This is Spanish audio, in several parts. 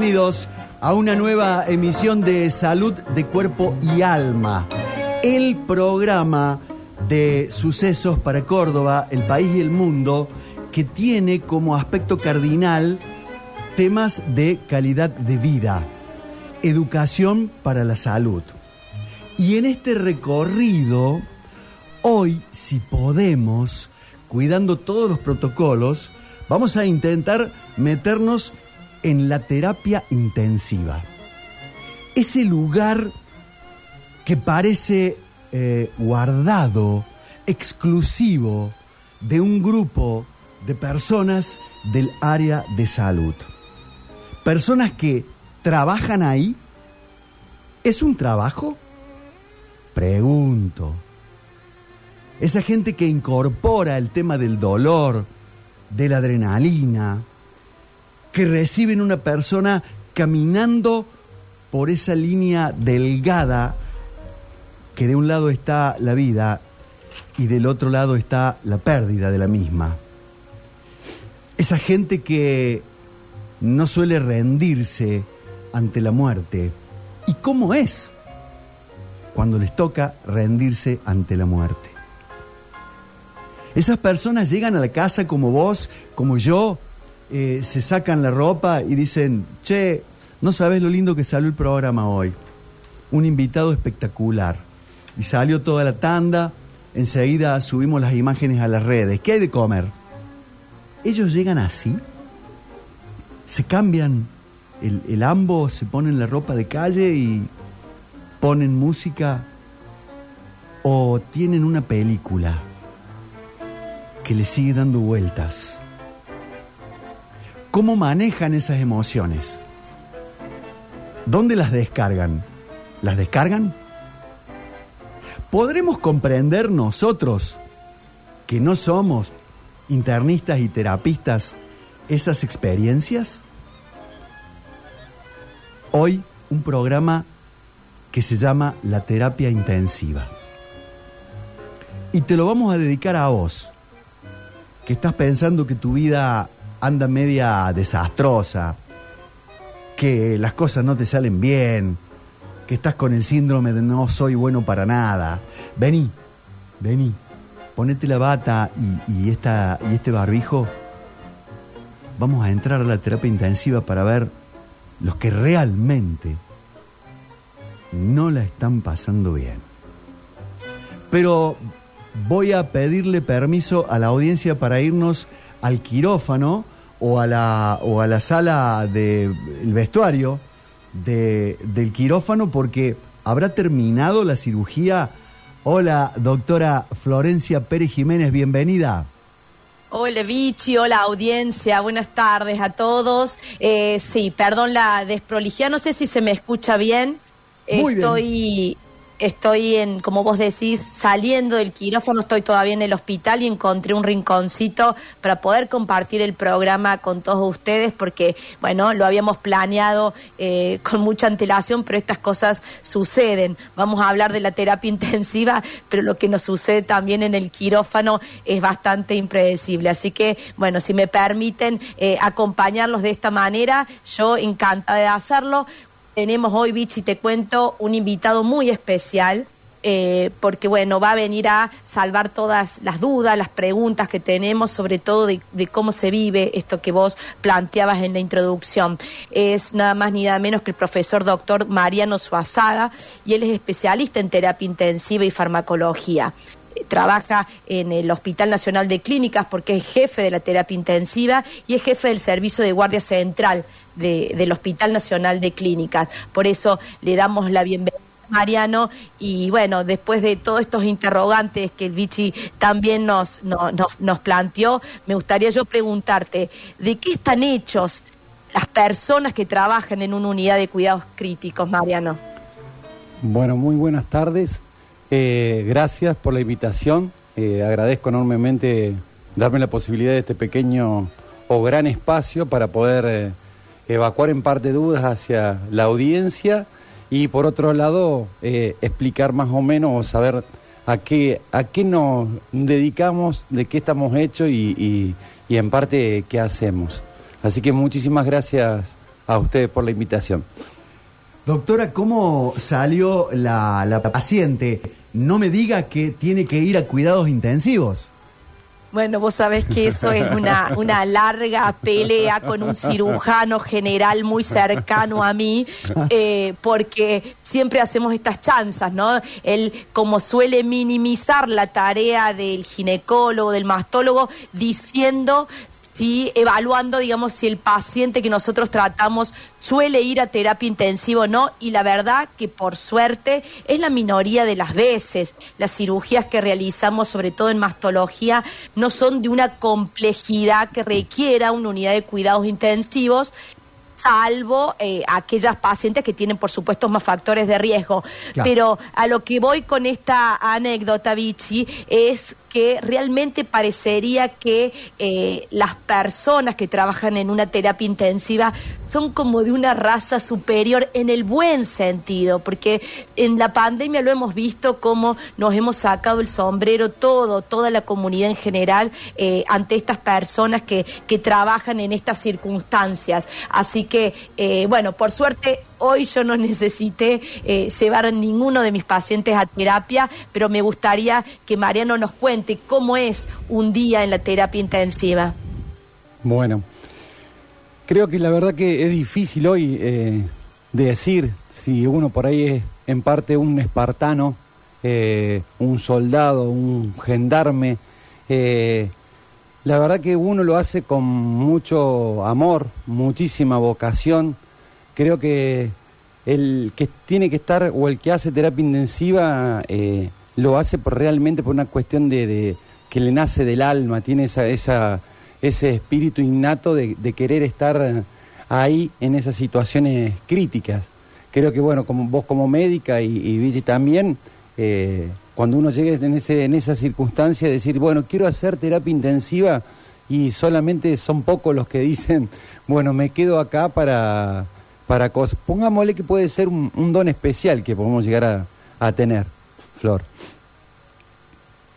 Bienvenidos a una nueva emisión de Salud de Cuerpo y Alma, el programa de sucesos para Córdoba, el país y el mundo, que tiene como aspecto cardinal temas de calidad de vida, educación para la salud. Y en este recorrido, hoy, si podemos, cuidando todos los protocolos, vamos a intentar meternos en la terapia intensiva. Ese lugar que parece eh, guardado, exclusivo de un grupo de personas del área de salud. Personas que trabajan ahí. ¿Es un trabajo? Pregunto. Esa gente que incorpora el tema del dolor, de la adrenalina, que reciben una persona caminando por esa línea delgada que de un lado está la vida y del otro lado está la pérdida de la misma. Esa gente que no suele rendirse ante la muerte. ¿Y cómo es cuando les toca rendirse ante la muerte? Esas personas llegan a la casa como vos, como yo, eh, se sacan la ropa y dicen, che, no sabes lo lindo que salió el programa hoy. Un invitado espectacular. Y salió toda la tanda, enseguida subimos las imágenes a las redes. ¿Qué hay de comer? Ellos llegan así, se cambian el, el ambo, se ponen la ropa de calle y ponen música o tienen una película que le sigue dando vueltas ¿Cómo manejan esas emociones? ¿Dónde las descargan? ¿Las descargan? ¿Podremos comprender nosotros, que no somos internistas y terapistas, esas experiencias? Hoy un programa que se llama La Terapia Intensiva. Y te lo vamos a dedicar a vos, que estás pensando que tu vida anda media desastrosa, que las cosas no te salen bien, que estás con el síndrome de no soy bueno para nada. Vení, vení, ponete la bata y, esta, y este barbijo. Vamos a entrar a la terapia intensiva para ver los que realmente no la están pasando bien. Pero voy a pedirle permiso a la audiencia para irnos al quirófano o a la, o a la sala del vestuario del quirófano porque habrá terminado la cirugía. Hola, doctora Florencia Pérez Jiménez, bienvenida. Hola Vichy, hola audiencia, buenas tardes a todos. Eh, sí, perdón la desprolijidad, no sé si se me escucha bien. Estoy estoy en, como vos decís, saliendo del quirófano, estoy todavía en el hospital y encontré un rinconcito para poder compartir el programa con todos ustedes, porque, bueno, lo habíamos planeado eh, con mucha antelación, pero estas cosas suceden. Vamos a hablar de la terapia intensiva, pero lo que nos sucede también en el quirófano es bastante impredecible. Así que, bueno, si me permiten eh, acompañarlos de esta manera, yo encantada de hacerlo. Tenemos hoy, Vichy, te cuento, un invitado muy especial. Eh, porque bueno, va a venir a salvar todas las dudas, las preguntas que tenemos, sobre todo de, cómo se vive esto que vos planteabas en la introducción. Es nada más ni nada menos que el profesor doctor Mariano Suazada y él es especialista en terapia intensiva y farmacología eh, trabaja en el Hospital Nacional de Clínicas porque es jefe de la terapia intensiva y es jefe del servicio de guardia central del Hospital Nacional de Clínicas. Por eso le damos la bienvenida. Mariano, y bueno, después de todos estos interrogantes que Vichy también nos, nos planteó, me gustaría yo preguntarte, ¿de qué están hechos las personas que trabajan en una unidad de cuidados críticos, Mariano? Bueno, muy buenas tardes. Eh, gracias por la invitación. Eh, agradezco enormemente darme la posibilidad de este pequeño o gran espacio para poder eh, evacuar en parte dudas hacia la audiencia y por otro lado eh, explicar más o menos o saber a qué, a qué nos dedicamos, de qué estamos hechos y, y, en parte qué hacemos. Así que muchísimas gracias a ustedes por la invitación. Doctora, ¿cómo salió la, la paciente? No me diga que tiene que ir a cuidados intensivos. Bueno, vos sabés que eso es una, una larga pelea con un cirujano general muy cercano a mí, eh, porque siempre hacemos estas chanzas, ¿no? Él, como suele minimizar la tarea del ginecólogo, del mastólogo, diciendo evaluando, digamos, si el paciente que nosotros tratamos suele ir a terapia intensiva o no, y la verdad que por suerte es la minoría de las veces. Las cirugías que realizamos, sobre todo en mastología, no son de una complejidad que requiera una unidad de cuidados intensivos salvo eh, aquellas pacientes que tienen, por supuesto, más factores de riesgo. Pero a lo que voy con esta anécdota, Vichy, es que realmente parecería que eh, las personas que trabajan en una terapia intensiva son como de una raza superior en el buen sentido, porque en la pandemia lo hemos visto como nos hemos sacado el sombrero todo, toda la comunidad en general eh, ante estas personas que, que trabajan en estas circunstancias. Así que, eh, bueno, por suerte hoy yo no necesité eh, llevar a ninguno de mis pacientes a terapia, pero me gustaría que Mariano nos cuente cómo es un día en la terapia intensiva. Bueno, creo que la verdad que es difícil hoy eh, decir si uno por ahí es en parte un espartano, eh, un soldado, un gendarme. la verdad que uno lo hace con mucho amor, muchísima vocación creo que el que tiene que estar o el que hace terapia intensiva eh, lo hace por, realmente por una cuestión de, que le nace del alma, tiene esa, esa ese espíritu innato de, querer estar ahí en esas situaciones críticas. Creo que bueno, como vos como médica y, y también, eh, cuando uno llegue en, ese, en esa circunstancia, decir, bueno, quiero hacer terapia intensiva y solamente son pocos los que dicen, bueno, me quedo acá para para cosas. Pongámosle que puede ser un, don especial que podemos llegar a, tener, Flor.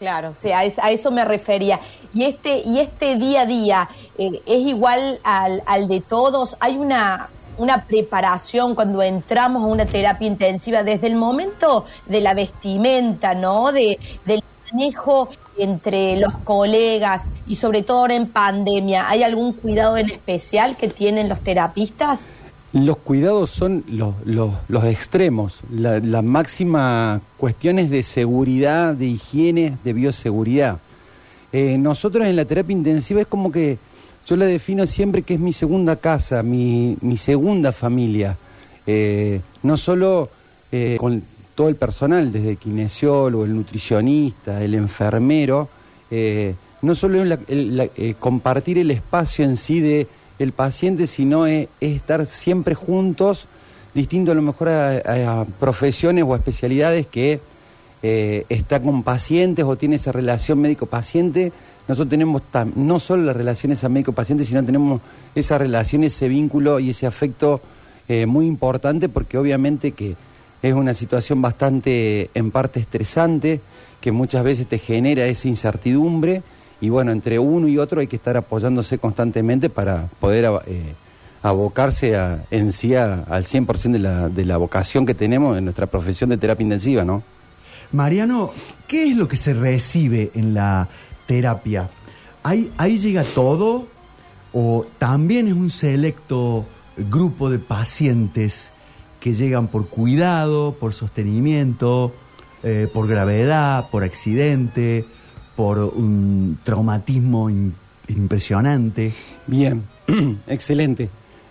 Claro, sí, a, eso me refería. Y este, y este día a día eh, es igual al, al, de todos. Hay una, una preparación cuando entramos a una terapia intensiva desde el momento de la vestimenta, ¿no? De, del manejo entre los colegas y sobre todo ahora en pandemia. ¿Hay algún cuidado en especial que tienen los terapistas? Los cuidados son los, los, extremos, la, máxima cuestiones de seguridad, de higiene, de bioseguridad. Eh, nosotros en la terapia intensiva es como que yo la defino siempre que es mi segunda casa, mi, mi segunda familia. Eh, no solo eh, con todo el personal, desde el kinesiólogo, el nutricionista, el enfermero, no solo el, compartir el espacio en sí de el paciente, sino es, estar siempre juntos, distinto a lo mejor a, profesiones o especialidades que eh, está con pacientes o tiene esa relación médico-paciente. Nosotros tenemos no solo las relaciones a médico-paciente, sino tenemos esa relación, ese vínculo y ese afecto eh, muy importante porque obviamente que es una situación bastante en parte estresante, que muchas veces te genera esa incertidumbre y bueno, entre uno y otro hay que estar apoyándose constantemente para poder eh, abocarse a, en sí al 100% de la, de la vocación que tenemos en nuestra profesión de terapia intensiva, ¿no? Mariano, ¿qué es lo que se recibe en la terapia? ¿Ahí, ahí llega todo o también es un selecto grupo de pacientes que llegan por cuidado, por sostenimiento, eh, por gravedad, por accidente? Por un traumatismo impresionante. Bien, excelente.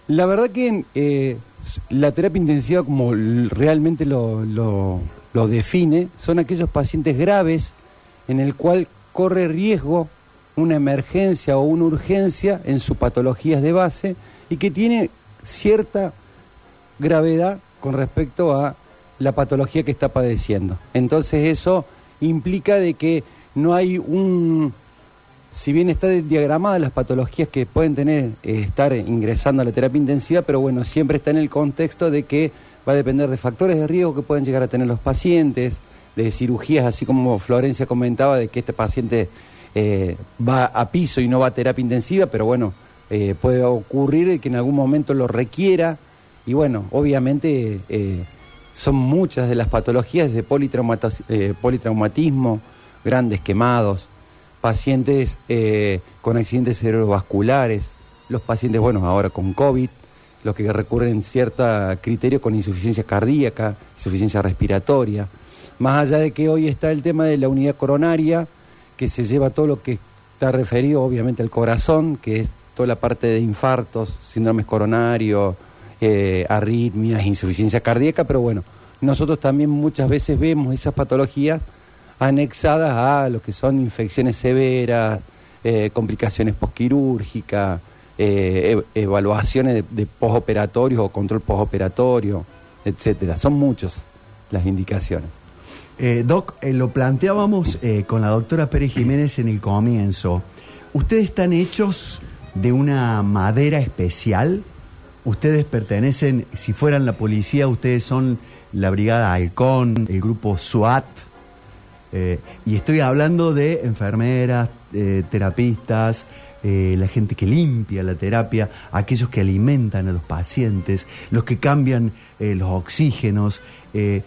La verdad que eh, la terapia intensiva, como realmente lo, lo, define, son aquellos pacientes graves en el cual corre riesgo una emergencia o una urgencia en sus patologías de base y que tiene cierta gravedad con respecto a la patología que está padeciendo. Entonces eso implica de que no hay un... Si bien está diagramada las patologías que pueden tener, eh, estar ingresando a la terapia intensiva, pero bueno, siempre está en el contexto de que va a depender de factores de riesgo que pueden llegar a tener los pacientes, de cirugías, así como Florencia comentaba, de que este paciente eh, va a piso y no va a terapia intensiva, pero bueno, eh, puede ocurrir que en algún momento lo requiera. Y bueno, obviamente son muchas de las patologías de politraumatismo, grandes quemados, pacientes con accidentes cerebrovasculares, los pacientes, bueno, ahora con COVID, los que recurren en cierto criterio con insuficiencia cardíaca, insuficiencia respiratoria. Más allá de que hoy está el tema de la unidad coronaria, que se lleva todo lo que está referido obviamente al corazón, que es toda la parte de infartos, síndromes coronarios, eh, arritmias, insuficiencia cardíaca, pero bueno, nosotros también muchas veces vemos esas patologías anexadas a lo que son infecciones severas, eh, complicaciones posquirúrgicas, eh, evaluaciones de, de posoperatorios o control postoperatorio, etcétera. Son muchas las indicaciones. Eh, Doc, lo planteábamos con la doctora Pérez Jiménez en el comienzo. ¿Ustedes están hechos de una madera especial? ¿Ustedes pertenecen, si fueran la policía, ustedes son la Brigada Halcón, el grupo SWAT? Y estoy hablando de enfermeras, terapistas, eh, la gente que limpia la terapia, aquellos que alimentan a los pacientes, los que cambian eh, los oxígenos. Eh,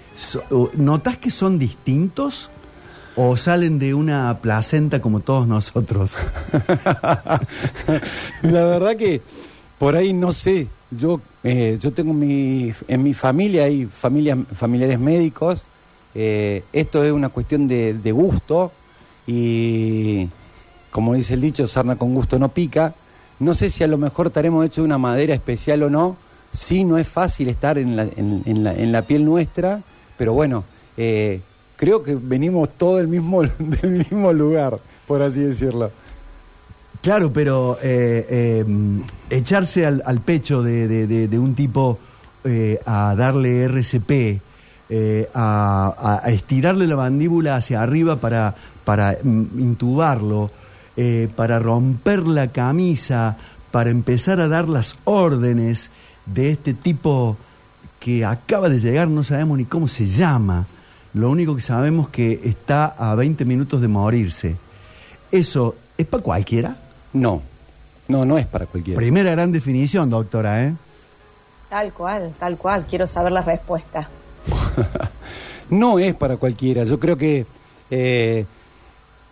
¿Notas que son distintos o salen de una placenta como todos nosotros? la verdad que por ahí no sé. Yo, yo tengo mi, en mi familia hay familias, familiares médicos. Esto es una cuestión de, de gusto y como dice el dicho, sarna con gusto no pica. No sé si a lo mejor estaremos hechos de una madera especial o no. Sí, no es fácil estar en la, en, la, piel nuestra, pero bueno, eh, creo que venimos todos del mismo, del mismo lugar, por así decirlo. Claro, pero eh, echarse al, pecho de, un tipo eh, a darle RCP, a, a, estirarle la mandíbula hacia arriba para, para mm, intubarlo, eh, para romper la camisa, para empezar a dar las órdenes de este tipo que acaba de llegar, no sabemos ni cómo se llama. Lo único que sabemos es que está a 20 minutos de morirse. ¿Eso es para cualquiera? No, no, no es para cualquiera. Primera gran definición, doctora, ¿eh? Tal cual, tal cual. Quiero saber la respuesta. no es para cualquiera. Yo creo que eh,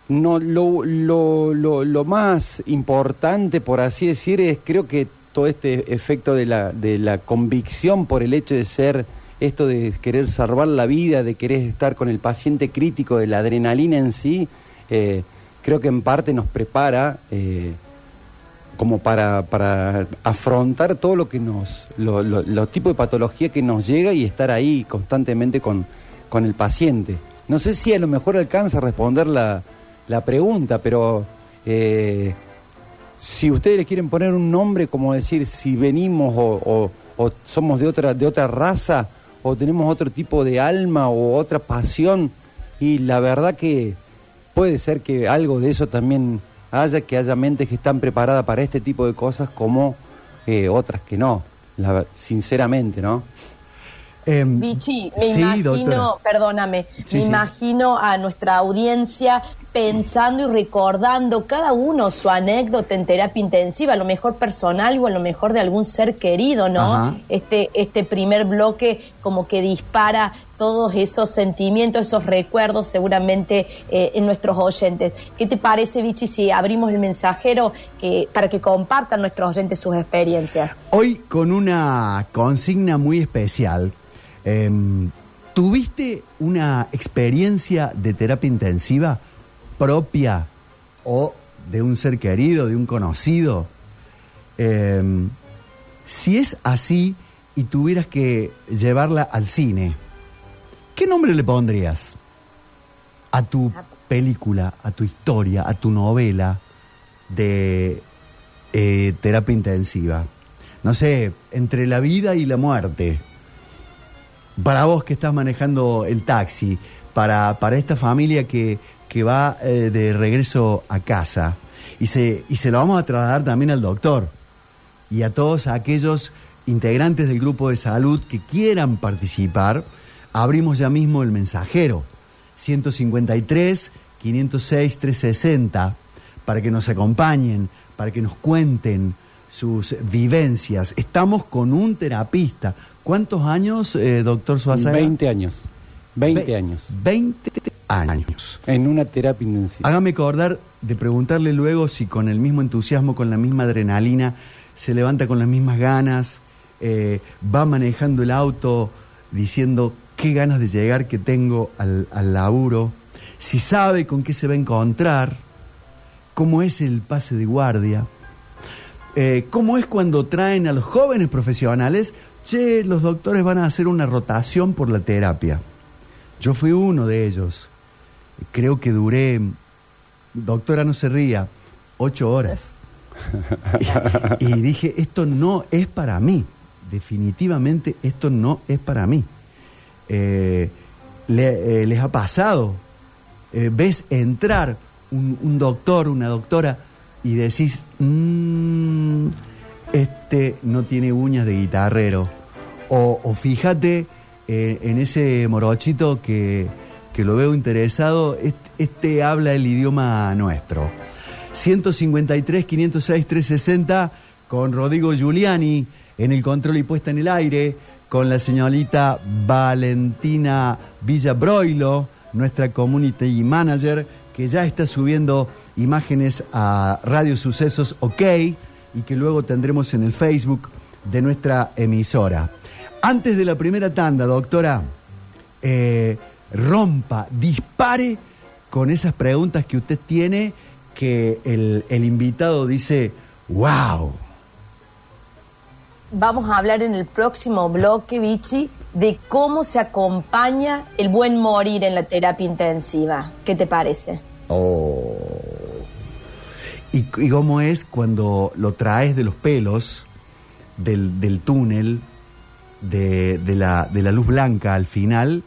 no, lo, lo, lo, más importante, por así decir, es creo que todo este efecto de la, de la convicción por el hecho de ser esto de querer salvar la vida, de querer estar con el paciente crítico, de la adrenalina en sí, eh, creo que en parte nos prepara eh, como para, para afrontar todo lo que nos, los tipos de patología que nos llega y estar ahí constantemente con, con el paciente. No sé si a lo mejor alcanza a responder la, la pregunta, pero eh, si ustedes le quieren poner un nombre, como decir si venimos o, somos de otra, de otra raza, o tenemos otro tipo de alma o otra pasión, y la verdad que puede ser que algo de eso también haya, que haya mentes que están preparadas para este tipo de cosas como eh, otras que no, sinceramente, ¿no? Eh, Vichy, me imagino, perdóname, me imagino a nuestra audiencia pensando y recordando cada uno su anécdota en terapia intensiva, a lo mejor personal o a lo mejor de algún ser querido, ¿no? Este, este primer bloque como que dispara todos esos sentimientos, esos recuerdos seguramente eh, en nuestros oyentes. ¿Qué te parece, Vichy, si abrimos el mensajero para que compartan nuestros oyentes sus experiencias? Hoy con una consigna muy especial Em, ¿Tuviste una experiencia de terapia intensiva propia o de un ser querido, de un conocido? Em, si es así y tuvieras que llevarla al cine, ¿qué nombre le pondrías a tu película, a tu historia, a tu novela de eh, terapia intensiva? No sé, entre la vida y la muerte para vos que estás manejando el taxi, para, para esta familia que, que va eh, de regreso a casa. Y se, y se lo vamos a trasladar también al doctor y a todos aquellos integrantes del grupo de salud que quieran participar. Abrimos ya mismo el mensajero 153 506 360 para que nos acompañen, para que nos cuenten, sus vivencias. Estamos con un terapista. ¿Cuántos años, eh, doctor Suárez? 20 años. 20 años. 20 años. En una terapia intensiva. Hágame acordar de preguntarle luego si con el mismo entusiasmo, con la misma adrenalina, se levanta con las mismas ganas, eh, va manejando el auto diciendo qué ganas de llegar que tengo al, al laburo, si sabe con qué se va a encontrar, cómo es el pase de guardia, eh, cómo es cuando traen a los jóvenes profesionales, che, los doctores van a hacer una rotación por la terapia. Yo fui uno de ellos. Creo que duré, doctora no se ría, ocho horas. y, dije, esto no es para mí. Definitivamente esto no es para mí. Eh, eh, ¿Les ha pasado? Eh, ves entrar un, doctor, una doctora, y decís, mmm, este no tiene uñas de guitarrero. O, fíjate en ese morochito que, que, lo veo interesado, este, este habla el idioma nuestro. 153, 506, 360 con Rodrigo Giuliani en el control y puesta en el aire, con la señorita Valentina Villabroilo, nuestra community manager, que ya está subiendo imágenes a Radio Sucesos OK y que luego tendremos en el Facebook de nuestra emisora. Antes de la primera tanda, doctora, eh, rompa, dispare con esas preguntas que usted tiene que el, el invitado dice, wow. Vamos a hablar en el próximo bloque, Vichy, de cómo se acompaña el buen morir en la terapia intensiva. ¿Qué te parece? Oh. ¿Y, cómo es cuando lo traes de los pelos del, del túnel, de, de, la, de la luz blanca al final,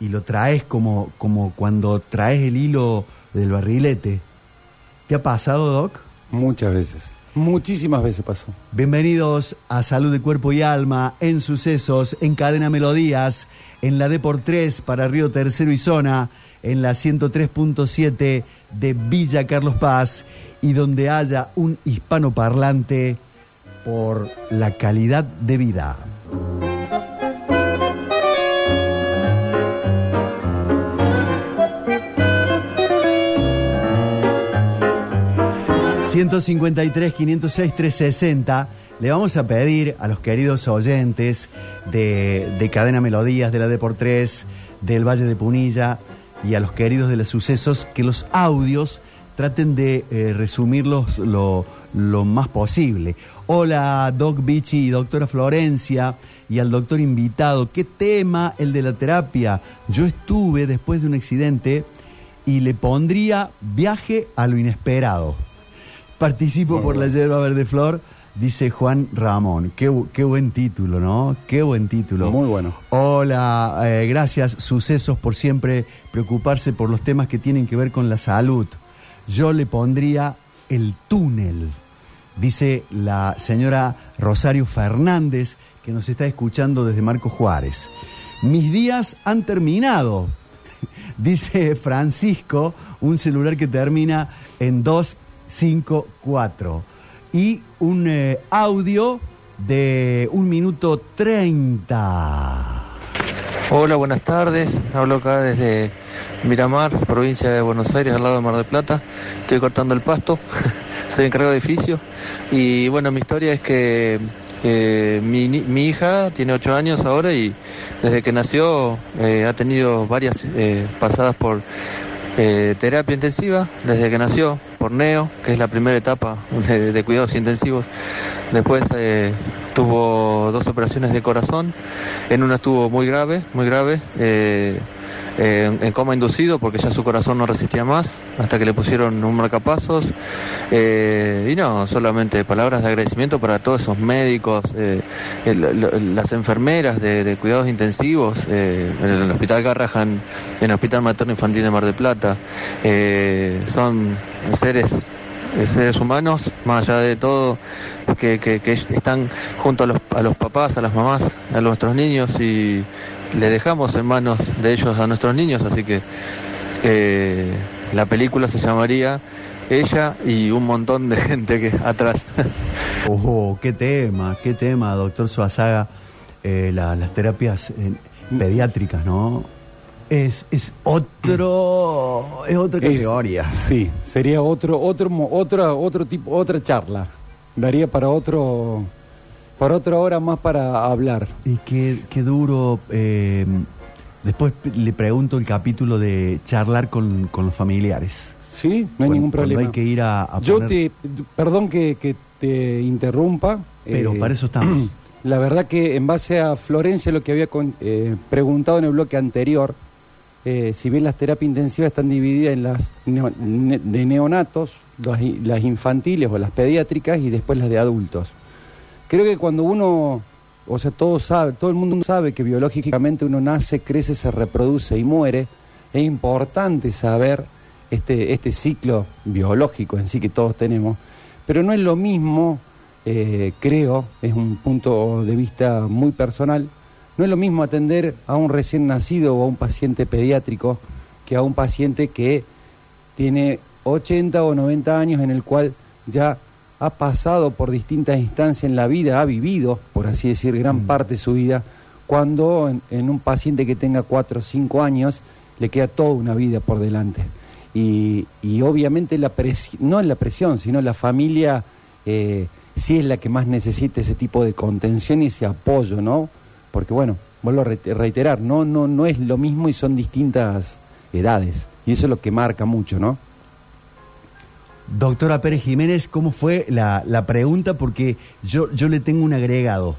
y lo traes como, como cuando traes el hilo del barrilete? ¿Te ha pasado, Doc? Muchas veces. Muchísimas veces pasó. Bienvenidos a Salud de Cuerpo y Alma, en Sucesos, en Cadena Melodías, en la D por 3 para Río Tercero y Zona, en la 103.7 de Villa Carlos Paz y donde haya un hispanoparlante por la calidad de vida. 153, 506, 360. Le vamos a pedir a los queridos oyentes de, Cadena Melodías, de la D 3 del Valle de Punilla y a los queridos de los sucesos que los audios traten de eh, resumirlos lo, lo, más posible. Hola, Doc Bichi y doctora Florencia y al doctor invitado. ¿Qué tema el de la terapia? Yo estuve después de un accidente y le pondría viaje a lo inesperado. Participo por la yerba verde flor, dice Juan Ramón. Qué, buen título, ¿no? Qué buen título. Muy bueno. Hola, eh, gracias, sucesos por siempre preocuparse por los temas que tienen que ver con la salud. Yo le pondría el túnel, dice la señora Rosario Fernández, que nos está escuchando desde Marco Juárez. Mis días han terminado, dice Francisco, un celular que termina en dos 54 y un eh, audio de un minuto 30. Hola, buenas tardes. Hablo acá desde Miramar, provincia de Buenos Aires, al lado de Mar del Plata. Estoy cortando el pasto, soy encargado de edificio. Y bueno, mi historia es que eh, mi, hija tiene 8 años ahora y desde que nació eh, ha tenido varias pasadas por terapia intensiva, desde que nació por NEO, que es la primera etapa de, cuidados intensivos. Después eh, tuvo dos operaciones de corazón, en una estuvo muy grave, muy grave. Eh, en, coma inducido porque ya su corazón no resistía más hasta que le pusieron un marcapasos. Eh, y no solamente palabras de agradecimiento para todos esos médicos eh, las enfermeras de, cuidados intensivos eh, en el hospital Garrahan en el hospital materno infantil de Mar del Plata. Son seres seres humanos más allá de todo que, que, que están junto a los, a los papás a las mamás a nuestros niños y le dejamos en manos de ellos a nuestros niños, así que eh, la película se llamaría ella y un montón de gente que atrás. Ojo, qué tema, qué tema, doctor Suazaga, eh, las terapias pediátricas, ¿no? Es, es otro, es otra categoría. sí, sería otro, otro, otra, otro tipo, otra charla. Daría para otro, para otra hora más para hablar. Y qué, qué duro. Eh, después le pregunto el capítulo de charlar con, con los familiares. Sí, no hay ningún problema. hay que ir a, Yo te, perdón que, te interrumpa. Pero eh, para eso estamos. La verdad que en base a Florencia, lo que había eh, preguntado en el bloque anterior, eh, si bien las terapias intensivas están divididas en las de neonatos, las, infantiles o las pediátricas y después las de adultos. Creo que cuando uno, o sea, todo sabe, todo el mundo sabe que biológicamente uno nace, crece, se reproduce y muere, es importante saber este, este ciclo biológico en sí que todos tenemos, pero no es lo mismo, eh, creo, es un punto de vista muy personal, no es lo mismo atender a un recién nacido o a un paciente pediátrico que a un paciente que tiene 80 o 90 años en el cual ya ha pasado por distintas instancias en la vida, ha vivido, por así decir, gran mm. parte de su vida, cuando en, un paciente que tenga 4 o 5 años le queda toda una vida por delante. Y, obviamente la no es la presión, sino la familia eh, sí es la que más necesita ese tipo de contención y ese apoyo, ¿no? porque bueno, vuelvo a reiterar, no, no, no es lo mismo y son distintas edades. Y eso es lo que marca mucho, ¿no? Doctora Pérez Jiménez, ¿cómo fue la, la pregunta? Porque yo, yo le tengo un agregado.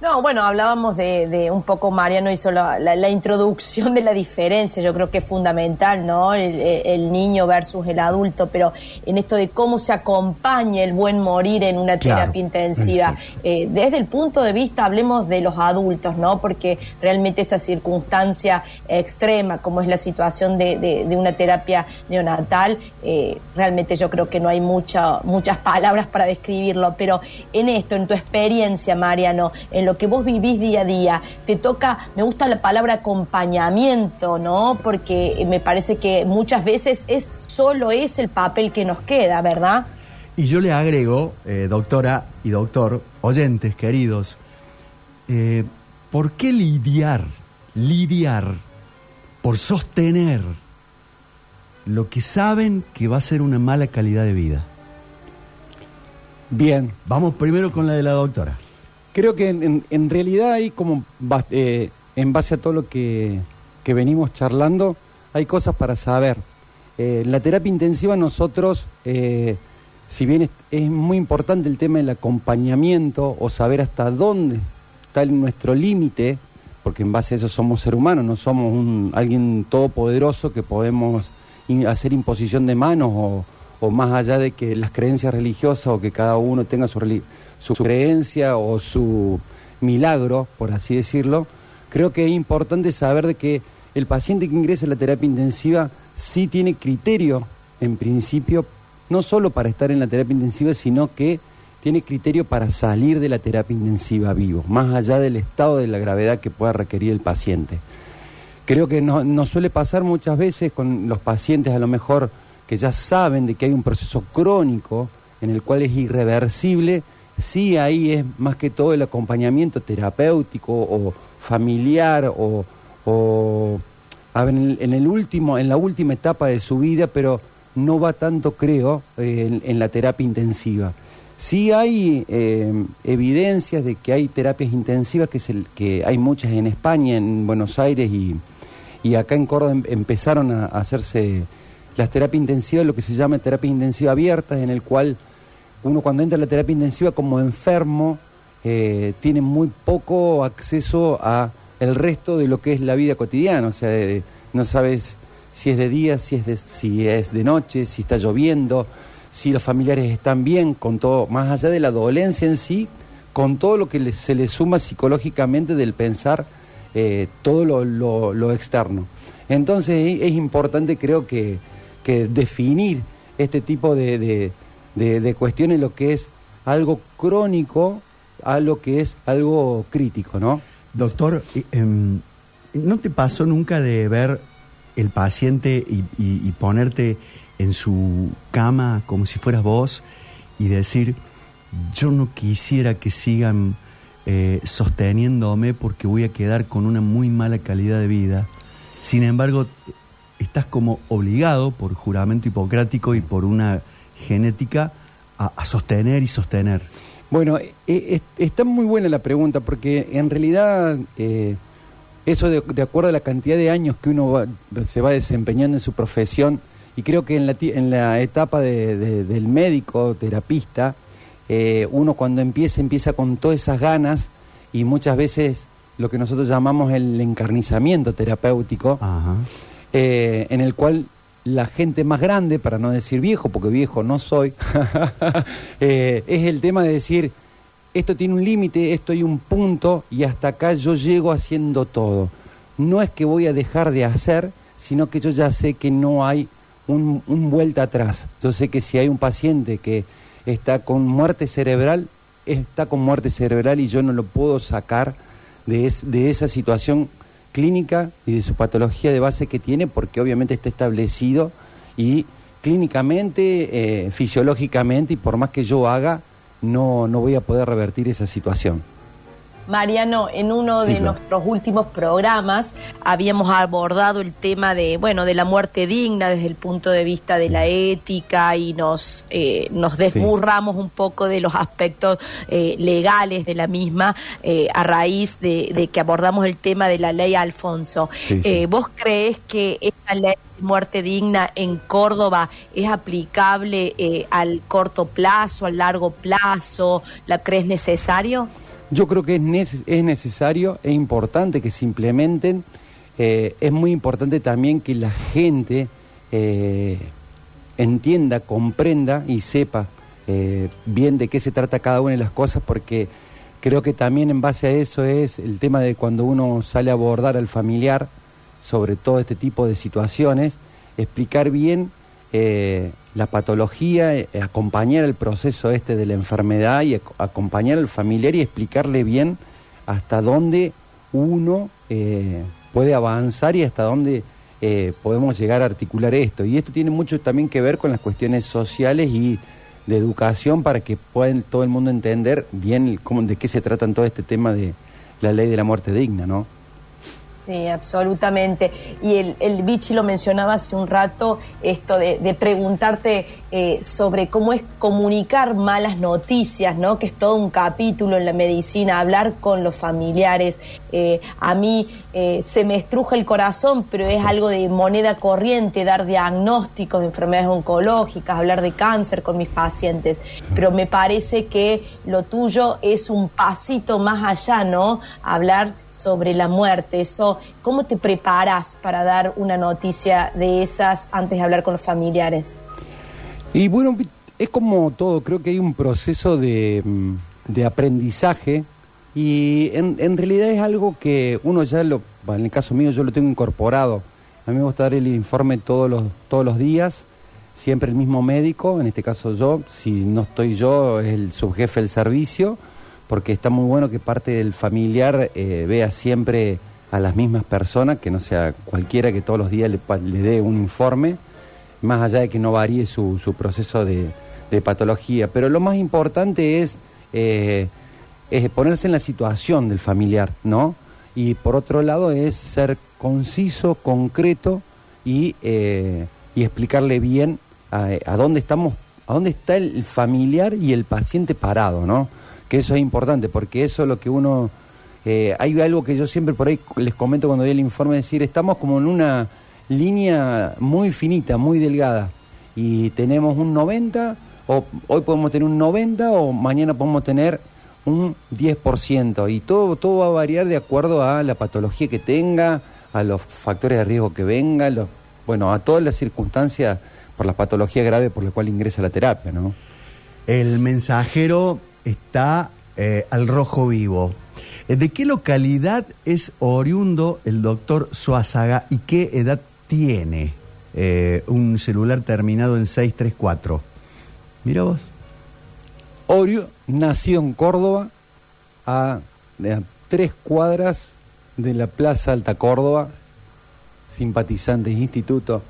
No, bueno, hablábamos de, un poco, Mariano hizo la, la, introducción de la diferencia, yo creo que es fundamental, ¿no? El, niño versus el adulto, pero en esto de cómo se acompaña el buen morir en una terapia intensiva. Eh, desde el punto de vista, hablemos de los adultos, ¿no? Porque realmente esa circunstancia extrema, como es la situación de, de, una terapia neonatal, eh, realmente yo creo que no hay mucha, muchas palabras para describirlo, pero en esto, en tu experiencia, Mariano, en lo que vos vivís día a día, te toca, me gusta la palabra acompañamiento, ¿no? Porque me parece que muchas veces es solo es el papel que nos queda, ¿verdad? Y yo le agrego, eh, doctora y doctor, oyentes queridos, eh, ¿por qué lidiar, lidiar por sostener lo que saben que va a ser una mala calidad de vida? Bien. Vamos primero con la de la doctora. Creo que en, realidad hay como, eh, en base a todo lo que, venimos charlando, hay cosas para saber. Eh, la terapia intensiva nosotros, eh, si bien es, muy importante el tema del acompañamiento o saber hasta dónde está nuestro límite, porque en base a eso somos seres humanos, no somos un, alguien todopoderoso que podemos hacer imposición de manos o, o más allá de que las creencias religiosas o que cada uno tenga su, su creencia o su milagro, por así decirlo, creo que es importante saber de que el paciente que ingresa a la terapia intensiva sí tiene criterio, en principio, no solo para estar en la terapia intensiva, sino que tiene criterio para salir de la terapia intensiva vivo, más allá del estado de la gravedad que pueda requerir el paciente. Creo que nos no suele pasar muchas veces con los pacientes a lo mejor que ya saben de que hay un proceso crónico en el cual es irreversible, sí ahí es más que todo el acompañamiento terapéutico o familiar o, en, el, último, en la última etapa de su vida, pero no va tanto, creo, en, la terapia intensiva. Sí hay eh, evidencias de que hay terapias intensivas, que, es el, que hay muchas en España, en Buenos Aires y, y acá en Córdoba em, empezaron a hacerse las terapias intensivas, lo que se llama terapia intensiva abierta, en el cual uno cuando entra a la terapia intensiva como enfermo eh, tiene muy poco acceso a el resto de lo que es la vida cotidiana, o sea, no sabes si es de día, si es de, si es de noche, si está lloviendo, si los familiares están bien, con todo, más allá de la dolencia en sí, con todo lo que se le suma psicológicamente del pensar eh, todo lo, externo. Entonces es importante creo que definir este tipo de, cuestiones, lo que es algo crónico a lo que es algo crítico, ¿no? Doctor, em, ¿no te pasó nunca de ver el paciente y, ponerte en su cama como si fueras vos y decir, yo no quisiera que sigan eh, sosteniéndome porque voy a quedar con una muy mala calidad de vida. Sin embargo, estás como obligado por juramento hipocrático y por una genética a, sostener y sostener. Bueno, eh, está muy buena la pregunta porque en realidad eh, eso de, acuerdo a la cantidad de años que uno se va desempeñando en su profesión y creo que en la, en la etapa del médico, terapista, eh, uno cuando empieza, empieza con todas esas ganas y muchas veces lo que nosotros llamamos el encarnizamiento terapéutico, eh, en el cual la gente más grande, para no decir viejo, porque viejo no soy, eh, es el tema de decir, esto tiene un límite, esto hay un punto y hasta acá yo llego haciendo todo. No es que voy a dejar de hacer, sino que yo ya sé que no hay un, un vuelta atrás. Yo sé que si hay un paciente que está con muerte cerebral, está con muerte cerebral y yo no lo puedo sacar de, de esa situación clínica y de su patología de base que tiene porque obviamente está establecido y clínicamente, eh, fisiológicamente y por más que yo haga, no, no voy a poder revertir esa situación. Mariano, en uno de nuestros últimos programas habíamos abordado el tema de, bueno, de la muerte digna desde el punto de vista de la ética y nos, eh, nos desburramos un poco de los aspectos eh, legales de la misma eh, a raíz de, que abordamos el tema de la ley Alfonso. ¿Vos crees que esta ley de muerte digna en Córdoba es aplicable al corto plazo, al largo plazo? ¿La crees necesario? Yo creo que es, es necesario, es importante que se implementen. Eh, es muy importante también que la gente eh, entienda, comprenda y sepa eh, bien de qué se trata cada una de las cosas, porque creo que también en base a eso es el tema de cuando uno sale a abordar al familiar sobre todo este tipo de situaciones, explicar bien la patología, eh, acompañar el proceso este de la enfermedad y acompañar al familiar y explicarle bien hasta dónde uno eh, puede avanzar y hasta dónde eh, podemos llegar a articular esto. Y esto tiene mucho también que ver con las cuestiones sociales y de educación para que pueda todo el mundo entender bien cómo, de qué se trata todo este tema de la ley de la muerte digna, ¿no? Sí, absolutamente. Y el, el Vichy lo mencionaba hace un rato, esto de, preguntarte eh, sobre cómo es comunicar malas noticias, ¿no? Que es todo un capítulo en la medicina, hablar con los familiares. Eh, a mí eh, se me estruja el corazón, pero es algo de moneda corriente, dar diagnósticos de enfermedades oncológicas, hablar de cáncer con mis pacientes. Pero me parece que lo tuyo es un pasito más allá, ¿no? Hablar sobre la muerte. Eso, ¿Cómo te preparas para dar una noticia de esas antes de hablar con los familiares? Y bueno, es como todo, creo que hay un proceso de, mm, de aprendizaje y en, en, realidad es algo que uno ya lo, en el caso mío yo lo tengo incorporado. A mí me gusta dar el informe todos los, todos los días, siempre el mismo médico, en este caso yo, si no estoy yo, es el subjefe del servicio porque está muy bueno que parte del familiar eh, vea siempre a las mismas personas, que no sea cualquiera que todos los días le, dé un informe, más allá de que no varíe su, proceso de, patología. Pero lo más importante es, eh, ponerse en la situación del familiar, ¿no? Y por otro lado es ser conciso, concreto y, eh, y explicarle bien a, a, dónde estamos, a dónde está el familiar y el paciente parado, ¿no? Que eso es importante, porque eso es lo que uno... Eh, hay algo que yo siempre por ahí les comento cuando doy el informe, decir, estamos como en una línea muy finita, muy delgada, y tenemos un 90, o hoy podemos tener un 90, o mañana podemos tener un 10%, y todo, todo va a variar de acuerdo a la patología que tenga, a los factores de riesgo que venga, bueno, a todas las circunstancias por la patología grave por la cual ingresa la terapia, ¿no? El mensajero está eh, al rojo vivo. Eh, ¿De qué localidad es oriundo el doctor Suazaga y qué edad tiene? Eh, un celular terminado en 634. Mira vos. Orio, nacido en Córdoba, a, tres cuadras de la Plaza Alta Córdoba, simpatizantes instituto.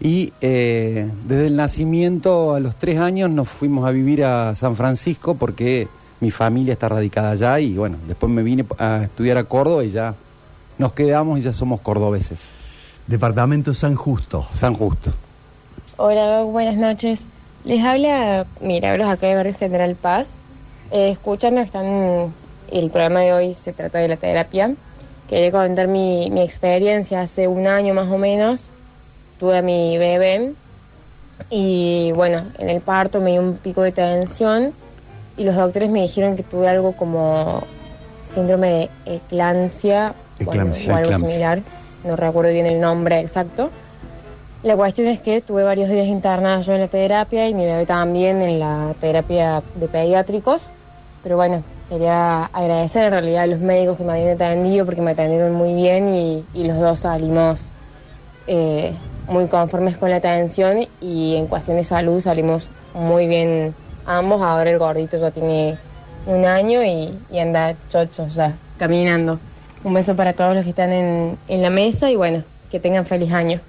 Y eh, desde el nacimiento a los tres años nos fuimos a vivir a San Francisco porque mi familia está radicada allá y bueno, después me vine a estudiar a Córdoba y ya nos quedamos y ya somos cordobeses. Departamento San Justo. San Justo. Hola, buenas noches. Les habla Milagros acá de Barrio General Paz. Eh, escuchando, están, el programa de hoy se trata de la terapia. Quería comentar mi, mi experiencia. Hace un año más o menos tuve a mi bebé y bueno, en el parto me dio un pico de tensión y los doctores me dijeron que tuve algo como síndrome de eclampsia, o algo similar, no recuerdo bien el nombre exacto. La cuestión es que tuve varios días internados yo en la terapia y mi bebé también en la terapia de pediátricos, pero bueno, quería agradecer en realidad a los médicos que me habían atendido porque me atendieron muy bien y, los dos salimos eh, muy conformes con la atención y en cuestión de salud salimos muy bien ambos. Ahora el gordito ya tiene un año y, anda chocho ya, caminando. Un beso para todos los que están en, en la mesa y bueno, que tengan feliz año.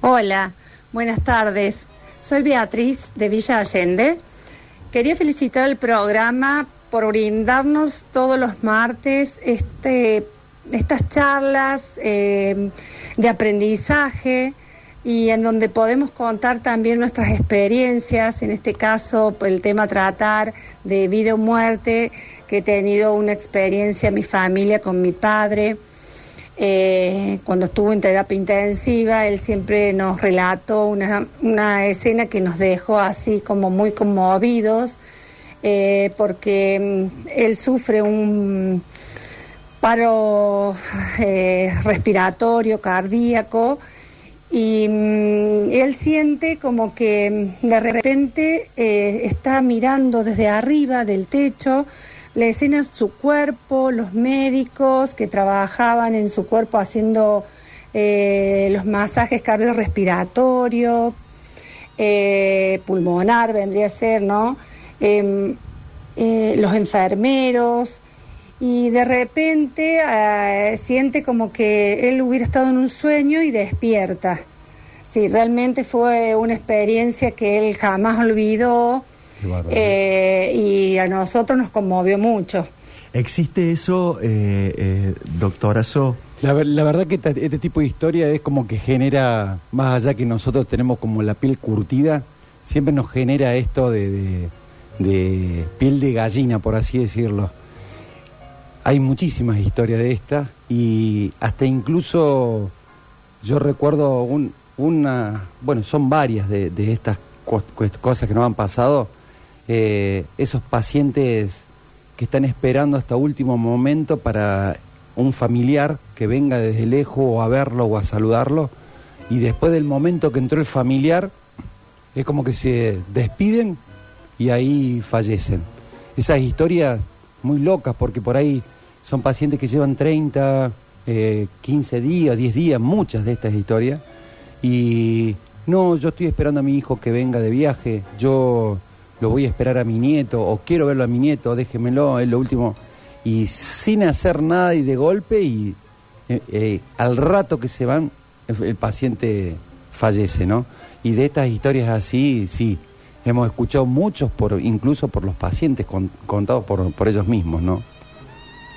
Hola, buenas tardes. Soy Beatriz de Villa Allende. Quería felicitar al programa por brindarnos todos los martes este, estas charlas eh, de aprendizaje y en donde podemos contar también nuestras experiencias, en este caso el tema tratar de vida o muerte, que he tenido una experiencia en mi familia con mi padre. Eh, cuando estuvo en terapia intensiva, él siempre nos relató una, una escena que nos dejó así como muy conmovidos, eh, porque mm, él sufre un paro eh, respiratorio, cardíaco, y mm, él siente como que mm, de repente eh, está mirando desde arriba del techo la escena su cuerpo, los médicos que trabajaban en su cuerpo haciendo eh, los masajes cardiorrespiratorios, eh, pulmonar vendría a ser, ¿no? Em, los enfermeros, y de repente eh, siente como que él hubiera estado en un sueño y despierta. Sí, realmente fue una experiencia que él jamás olvidó eh, y a nosotros nos conmovió mucho. ¿Existe eso, eh, eh doctora So? La, verdad que este tipo de historia es como que genera, más allá que nosotros tenemos como la piel curtida, siempre nos genera esto de piel de gallina, por así decirlo. Hay muchísimas historias de estas y hasta incluso yo recuerdo un, una, bueno, son varias de, estas cosas que nos han pasado. Eh, esos pacientes que están esperando hasta último momento para un familiar que venga desde lejos o a verlo o a saludarlo y después del momento que entró el familiar es como que se despiden y ahí fallecen. Esas historias muy locas porque por ahí son pacientes que llevan 30, 15 eh, días, 10 días, muchas de estas historias. Y no, yo estoy esperando a mi hijo que venga de viaje, yo lo voy a esperar a mi nieto, o quiero verlo a mi nieto, déjemelo, es lo último. Y sin hacer nada y de golpe, y eh, eh, al rato que se van, el, paciente fallece, ¿no? Y de estas historias así, sí, hemos escuchado muchos, por, incluso por los pacientes contados por, por ellos mismos, ¿no?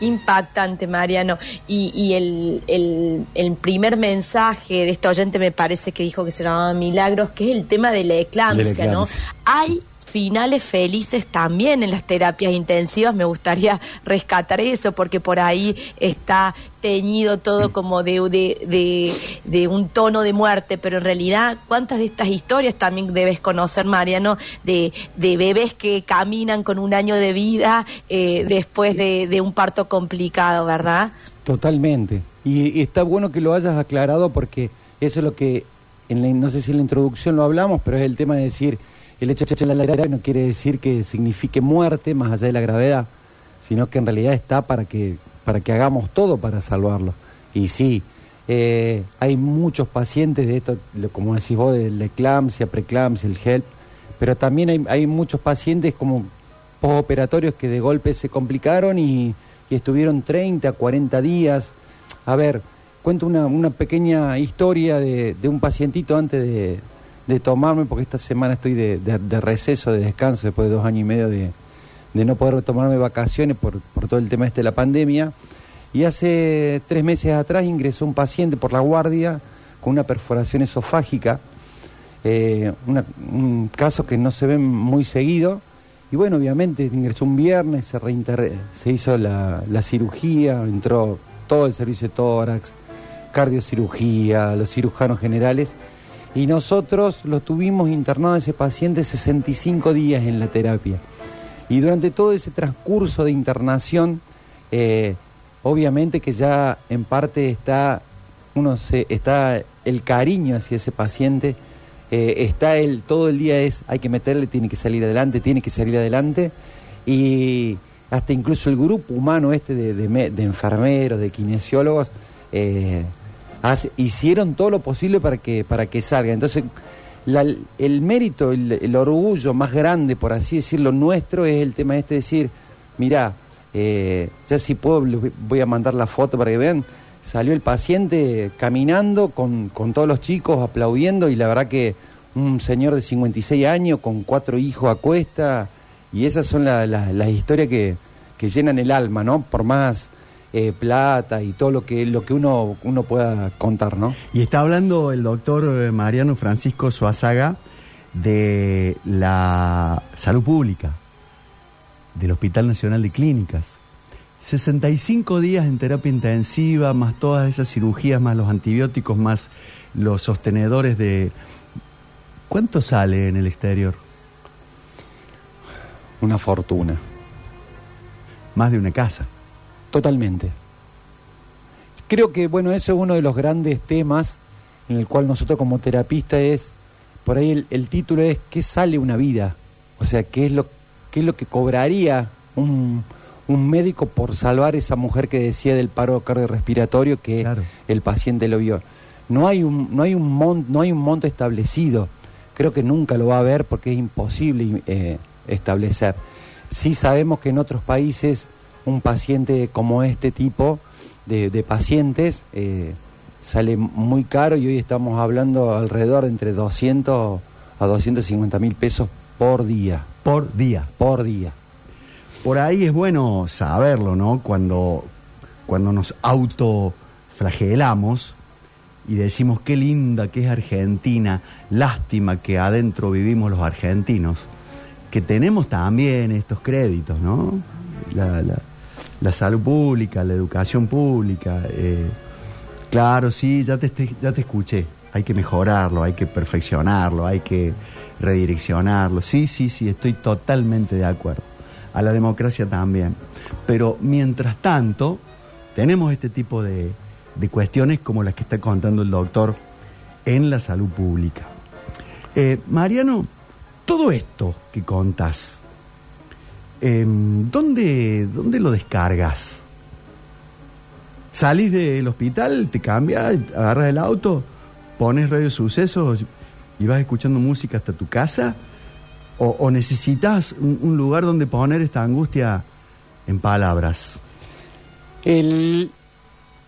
Impactante, Mariano. Y, el, el, primer mensaje de esta oyente me parece que dijo que se llamaba Milagros, que es el tema de la eclampsia, ¿no? Hay finales felices también en las terapias intensivas. Me gustaría rescatar eso porque por ahí está teñido todo como de, de, de, un tono de muerte, pero en realidad, ¿cuántas de estas historias también debes conocer, Mariano, de, de bebés que caminan con un año de vida eh, después de, un parto complicado, ¿verdad? Totalmente. Y, está bueno que lo hayas aclarado porque eso es lo que, en no sé si en la introducción lo hablamos, pero es el tema de decir el hecho de la gravedad no quiere decir que signifique muerte más allá de la gravedad, sino que en realidad está para que, para que hagamos todo para salvarlo. Y sí, eh, hay muchos pacientes de esto, como decís vos, de la eclampsia, preeclampsia, el HELP, pero también hay, hay muchos pacientes como postoperatorios que de golpe se complicaron y, y estuvieron 30, 40 días. A ver, cuento una, pequeña historia de, un pacientito antes de, tomarme, porque esta semana estoy de, receso, de descanso, después de dos años y medio de, no poder tomarme vacaciones por, todo el tema este de la pandemia. Y hace tres meses atrás ingresó un paciente por la guardia con una perforación esofágica, eh, un caso que no se ve muy seguido. Y bueno, obviamente ingresó un viernes, se, se hizo la, la cirugía, entró todo el servicio de tórax, cardiocirugía, los cirujanos generales, y nosotros lo tuvimos internado a ese paciente 65 días en la terapia. Y durante todo ese transcurso de internación, eh, obviamente que ya en parte está, uno se, está el cariño hacia ese paciente, eh, está el, todo el día es, hay que meterle, tiene que salir adelante, tiene que salir adelante, y hasta incluso el grupo humano este de, enfermeros, de kinesiólogos, eh, hicieron todo lo posible para que, para que salga. Entonces, el mérito, el, orgullo más grande, por así decirlo, nuestro es el tema este de decir, mirá, eh, ya si puedo, voy a mandar la foto para que vean, salió el paciente caminando con, con todos los chicos aplaudiendo y la verdad que un señor de 56 años con cuatro hijos a cuesta y esas son las historias que, que llenan el alma, ¿no? Por más eh, plata y todo lo que, lo que uno, uno pueda contar, ¿no? Y está hablando el doctor eh, Mariano Francisco Suazaga de la salud pública, del Hospital Nacional de Clínicas. 65 días en terapia intensiva, más todas esas cirugías, más los antibióticos, más los sostenedores de... ¿Cuánto sale en el exterior? Una fortuna. Más de una casa. Totalmente. Creo que, bueno, eso es uno de los grandes temas en el cual nosotros como terapista es, por ahí el, título es ¿qué sale una vida? O sea, ¿qué es lo, qué es lo que cobraría un, un médico por salvar esa mujer que decía del paro cardiorrespiratorio que el paciente lo vio? No hay un, no hay un, no hay un monto establecido. Creo que nunca lo va a haber porque es imposible eh, establecer. Sí sabemos que en otros países un paciente como este tipo de, pacientes eh, sale muy caro y hoy estamos hablando alrededor de entre 200 a 250 mil pesos por día. Por día. Por día. Por ahí es bueno saberlo, ¿no? Cuando, cuando nos autoflagelamos y decimos qué linda que es Argentina, lástima que adentro vivimos los argentinos, que tenemos también estos créditos, ¿no? La, la, la salud pública, la educación pública. Eh, claro, sí, ya te, ya te escuché. Hay que mejorarlo, hay que perfeccionarlo, hay que redireccionarlo. Sí, sí, sí, estoy totalmente de acuerdo. A la democracia también. Pero mientras tanto, tenemos este tipo de, cuestiones como las que está contando el doctor en la salud pública. Eh, Mariano, todo esto que contas, Em, ¿dónde, ¿dónde lo descargas? ¿Salís del hospital, te cambias, agarras el auto, pones radio sucesos y vas escuchando música hasta tu casa? ¿O, necesitas un, lugar donde poner esta angustia en palabras? El,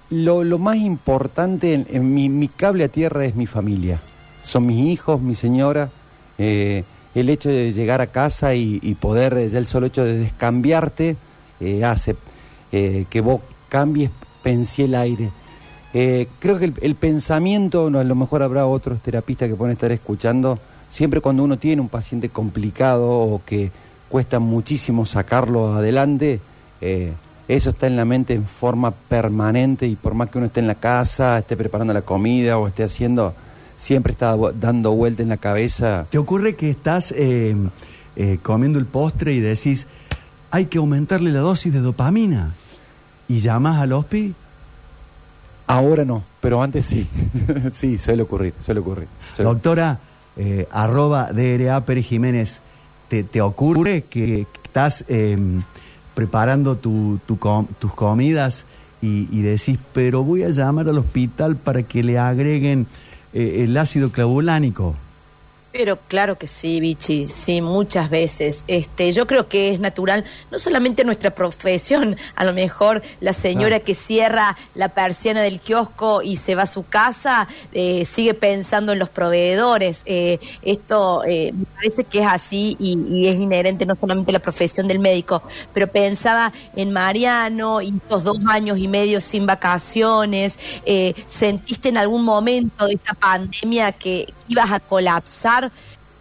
lo, más importante en, mi, cable a tierra es mi familia. Son mis hijos, mi señora. Eh, el hecho de llegar a casa y, poder, ya el solo hecho de descambiarte, eh, hace eh, que vos cambies, pensé el aire. Eh, creo que el, pensamiento, no, a lo mejor habrá otros terapistas que pueden estar escuchando, siempre cuando uno tiene un paciente complicado o que cuesta muchísimo sacarlo adelante, eso está en la mente en forma permanente y por más que uno esté en la casa, esté preparando la comida o esté haciendo siempre está dando vuelta en la cabeza. ¿Te ocurre que estás eh, eh, comiendo el postre y decís, hay que aumentarle la dosis de dopamina? ¿Y llamas al hospi? Ahora no, pero antes sí. sí, suele ocurrir, suele ocurrir. Doctora, eh, arroba DRA Pérez Jiménez, ¿te, ocurre que estás em, preparando tus comidas y, y decís, pero voy a llamar al hospital para que le agreguen eh, el ácido clavulánico. Pero claro que sí, Vichy, sí, muchas veces. Este, yo creo que es natural, no solamente nuestra profesión, a lo mejor la señora que cierra la persiana del kiosco y se va a su casa, eh, sigue pensando en los proveedores. Eh, esto eh, me parece que es así y, y, es inherente no solamente a la profesión del médico, pero pensaba en Mariano y estos dos años y medio sin vacaciones. ¿Sentiste en algún momento de esta pandemia que ibas a colapsar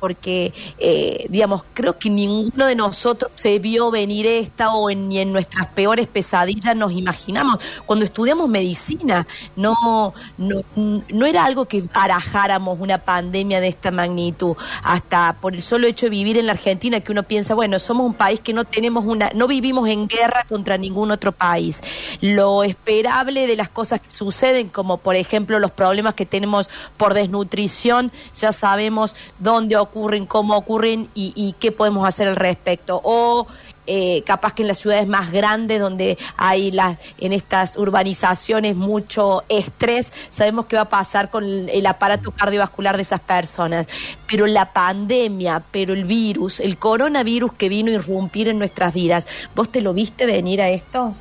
porque, eh, digamos, creo que ninguno de nosotros se vio venir esta o en, ni en nuestras peores pesadillas nos imaginamos. Cuando estudiamos medicina, no, no, no era algo que barajáramos una pandemia de esta magnitud. Hasta por el solo hecho de vivir en la Argentina, que uno piensa, bueno, somos un país que no tenemos una, no vivimos en guerra contra ningún otro país. Lo esperable de las cosas que suceden, como por ejemplo los problemas que tenemos por desnutrición, ya sabemos dónde ocurre ocurren, cómo ocurren y, qué podemos hacer al respecto. O eh, capaz que en las ciudades más grandes donde hay las en estas urbanizaciones mucho estrés, sabemos qué va a pasar con el, aparato cardiovascular de esas personas. Pero la pandemia, pero el virus, el coronavirus que vino a irrumpir en nuestras vidas, ¿vos te lo viste venir a esto?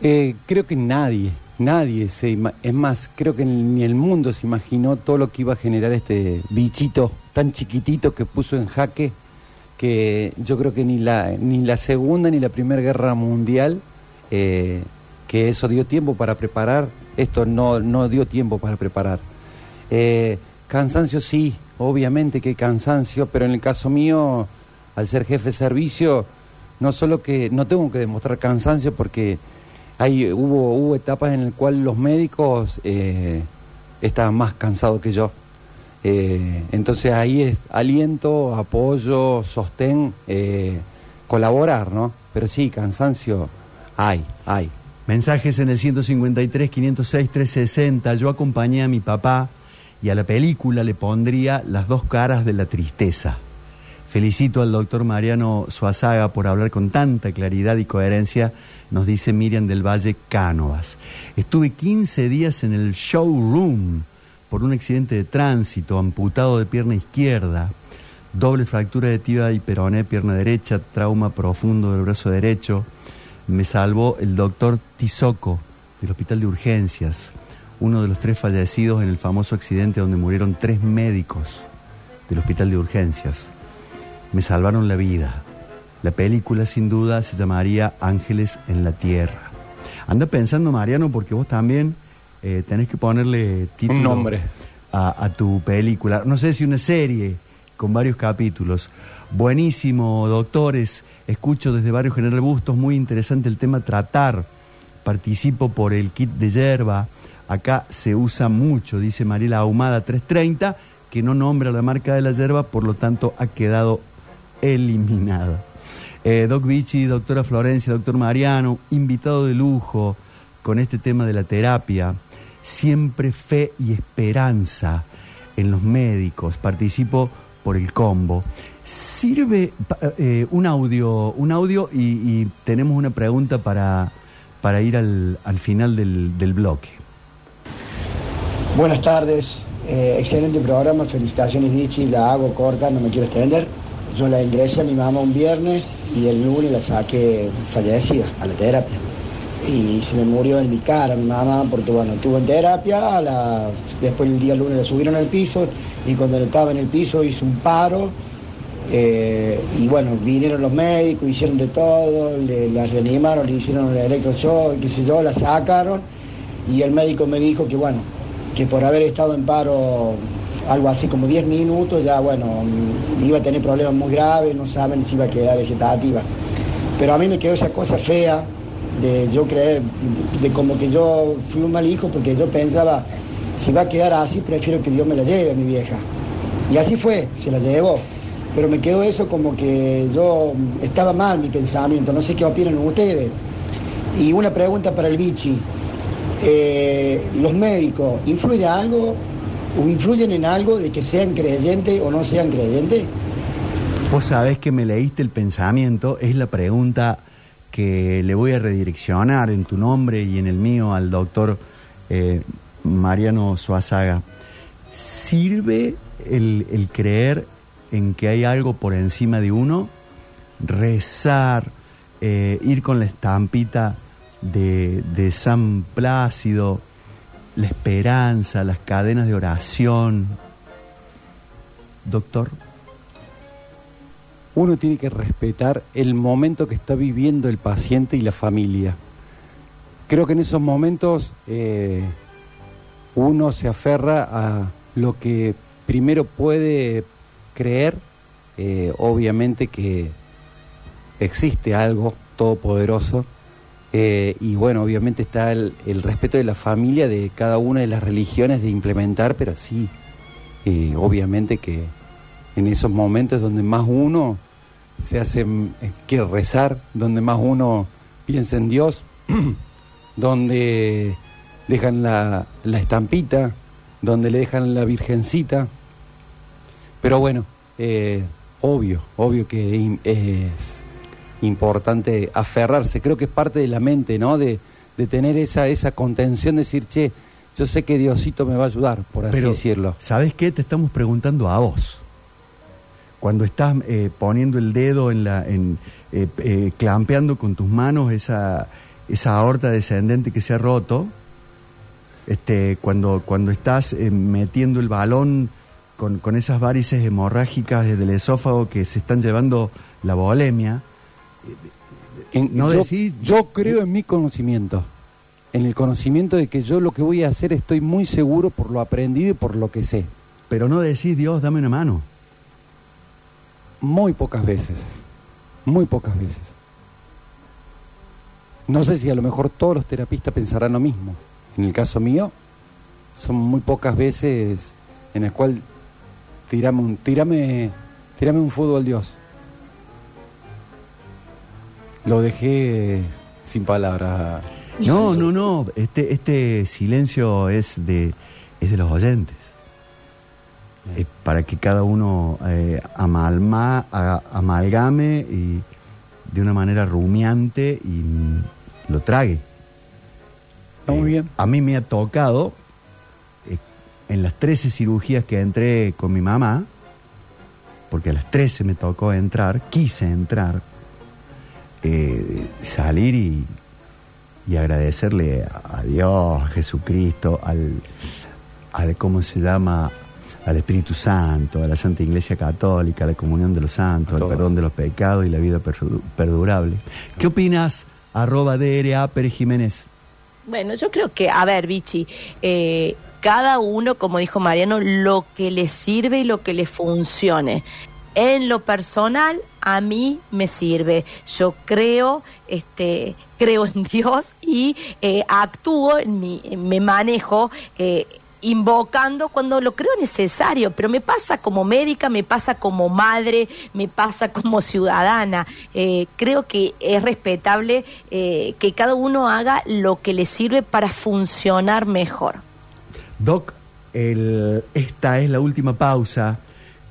Eh, creo que nadie, nadie se es más, creo que ni el mundo se imaginó todo lo que iba a generar este bichito tan chiquitito que puso en jaque que yo creo que ni la, ni la Segunda ni la Primera Guerra Mundial, eh, que eso dio tiempo para preparar, esto no, no dio tiempo para preparar. Eh, cansancio sí, obviamente que cansancio, pero en el caso mío, al ser jefe de servicio, no solo que no tengo que demostrar cansancio porque hay, hubo, hubo etapas en las cuales los médicos eh, estaban más cansados que yo. Eh, entonces ahí es aliento, apoyo, sostén, eh, colaborar, ¿no? Pero sí, cansancio hay, hay. Mensajes en el 153, 506, 360. Yo acompañé a mi papá y a la película le pondría las dos caras de la tristeza. Felicito al doctor Mariano Suazaga por hablar con tanta claridad y coherencia, nos dice Miriam del Valle Cánovas. Estuve 15 días en el showroom por un accidente de tránsito, amputado de pierna izquierda, doble fractura de tibia y peroné, pierna derecha, trauma profundo del brazo derecho. Me salvó el doctor Tizoco del Hospital de Urgencias, uno de los tres fallecidos en el famoso accidente donde murieron tres médicos del Hospital de Urgencias. Me salvaron la vida. La película sin duda se llamaría Ángeles en la Tierra. Anda pensando, Mariano, porque vos también eh, tenés que ponerle título Un nombre. A, tu película. No sé si una serie con varios capítulos. Buenísimo, doctores. Escucho desde Barrio General Bustos, muy interesante el tema tratar. Participo por el kit de yerba. Acá se usa mucho, dice Mariela Ahumada 330, que no nombra la marca de la yerba, por lo tanto ha quedado eliminada. Eh, Doc Vichy, doctora Florencia, doctor Mariano, invitado de lujo con este tema de la terapia siempre fe y esperanza en los médicos. Participo por el combo. Sirve eh, un audio, un audio y, tenemos una pregunta para, para ir al, final del, bloque. Buenas tardes, eh, excelente programa, felicitaciones Vichy, la hago corta, no me quiero extender. Yo la ingresé a mi mamá un viernes y el lunes la saqué fallecida a la terapia. Y se me murió en mi cara mi mamá porque bueno, estuvo en terapia, después el día lunes la subieron al piso y cuando estaba en el piso hizo un paro eh, y bueno, vinieron los médicos, hicieron de todo, le, la reanimaron, le hicieron el electroshock, qué sé yo, la sacaron y el médico me dijo que bueno, que por haber estado en paro algo así como 10 minutos, ya bueno, iba a tener problemas muy graves, no saben si iba a quedar vegetativa. Pero a mí me quedó esa cosa fea, de yo creer, de, como que yo fui un mal hijo porque yo pensaba, si va a quedar así, prefiero que Dios me la lleve a mi vieja. Y así fue, se la llevó. Pero me quedó eso como que yo estaba mal mi pensamiento, no sé qué opinan ustedes. Y una pregunta para el Vichy. Eh, ¿Los médicos influyen algo o influyen en algo de que sean creyentes o no sean creyentes? Vos sabés que me leíste el pensamiento, es la pregunta que le voy a redireccionar en tu nombre y en el mío al doctor eh, Mariano Suazaga. ¿Sirve el, creer en que hay algo por encima de uno, rezar, eh, ir con la estampita de, de San Plácido, la esperanza, las cadenas de oración. Doctor. Uno tiene que respetar el momento que está viviendo el paciente y la familia. Creo que en esos momentos eh, uno se aferra a lo que primero puede creer, eh, obviamente que existe algo todopoderoso, eh, y bueno, obviamente está el, respeto de la familia, de cada una de las religiones de implementar, pero sí, eh, obviamente que en esos momentos donde más uno se hace eh, que rezar, donde más uno piensa en Dios, donde dejan la, la estampita, donde le dejan la virgencita. Pero bueno, obvio, obvio que es importante aferrarse. Creo que es parte de la mente, ¿no? De, tener esa, esa contención, de decir, che, yo sé que Diosito me va a ayudar, por así decirlo. ¿Sabes qué? Te estamos preguntando a vos. Cuando estás eh, poniendo el dedo en la, en, eh, eh, clampeando con tus manos esa, esa aorta descendente que se ha roto, este, cuando, cuando estás metiendo el balón con, con esas varices hemorrágicas del esófago que se están llevando la bolemia, no yo, yo creo en mi conocimiento, en el conocimiento de que yo lo que voy a hacer estoy muy seguro por lo aprendido y por lo que sé. Pero no decís, Dios, dame una mano. Muy pocas veces, muy pocas veces. No sé si a lo mejor todos los terapistas pensarán lo mismo. En el caso mío, son muy pocas veces en el cual tirame un, tirame, tirame un fútbol Dios. Lo dejé sin palabras. No, no, no. Este, este silencio es de, es de los oyentes. Es para que cada uno eh, amalma, amalgame y de una manera rumiante y lo trague. muy eh, bien. A mí me ha tocado, eh, en las 13 cirugías que entré con mi mamá, porque a las 13 me tocó entrar, quise entrar, eh, salir y, agradecerle a Dios, a Jesucristo, al, al, ¿cómo se llama? Al Espíritu Santo, a la Santa Iglesia Católica, a la comunión de los santos, al perdón de los pecados y la vida perdurable. ¿Qué opinas, arroba DRA Pérez Jiménez? Bueno, yo creo que, a ver, Vichy, eh, cada uno, como dijo Mariano, lo que le sirve y lo que le funcione en lo personal a mí me sirve. Yo creo, este, creo en Dios y eh, actúo, en mi, me manejo. Eh, invocando cuando lo creo necesario, pero me pasa como médica, me pasa como madre, me pasa como ciudadana. Eh, creo que es respetable que cada uno haga lo que le sirve para funcionar mejor. Doc, esta es la última pausa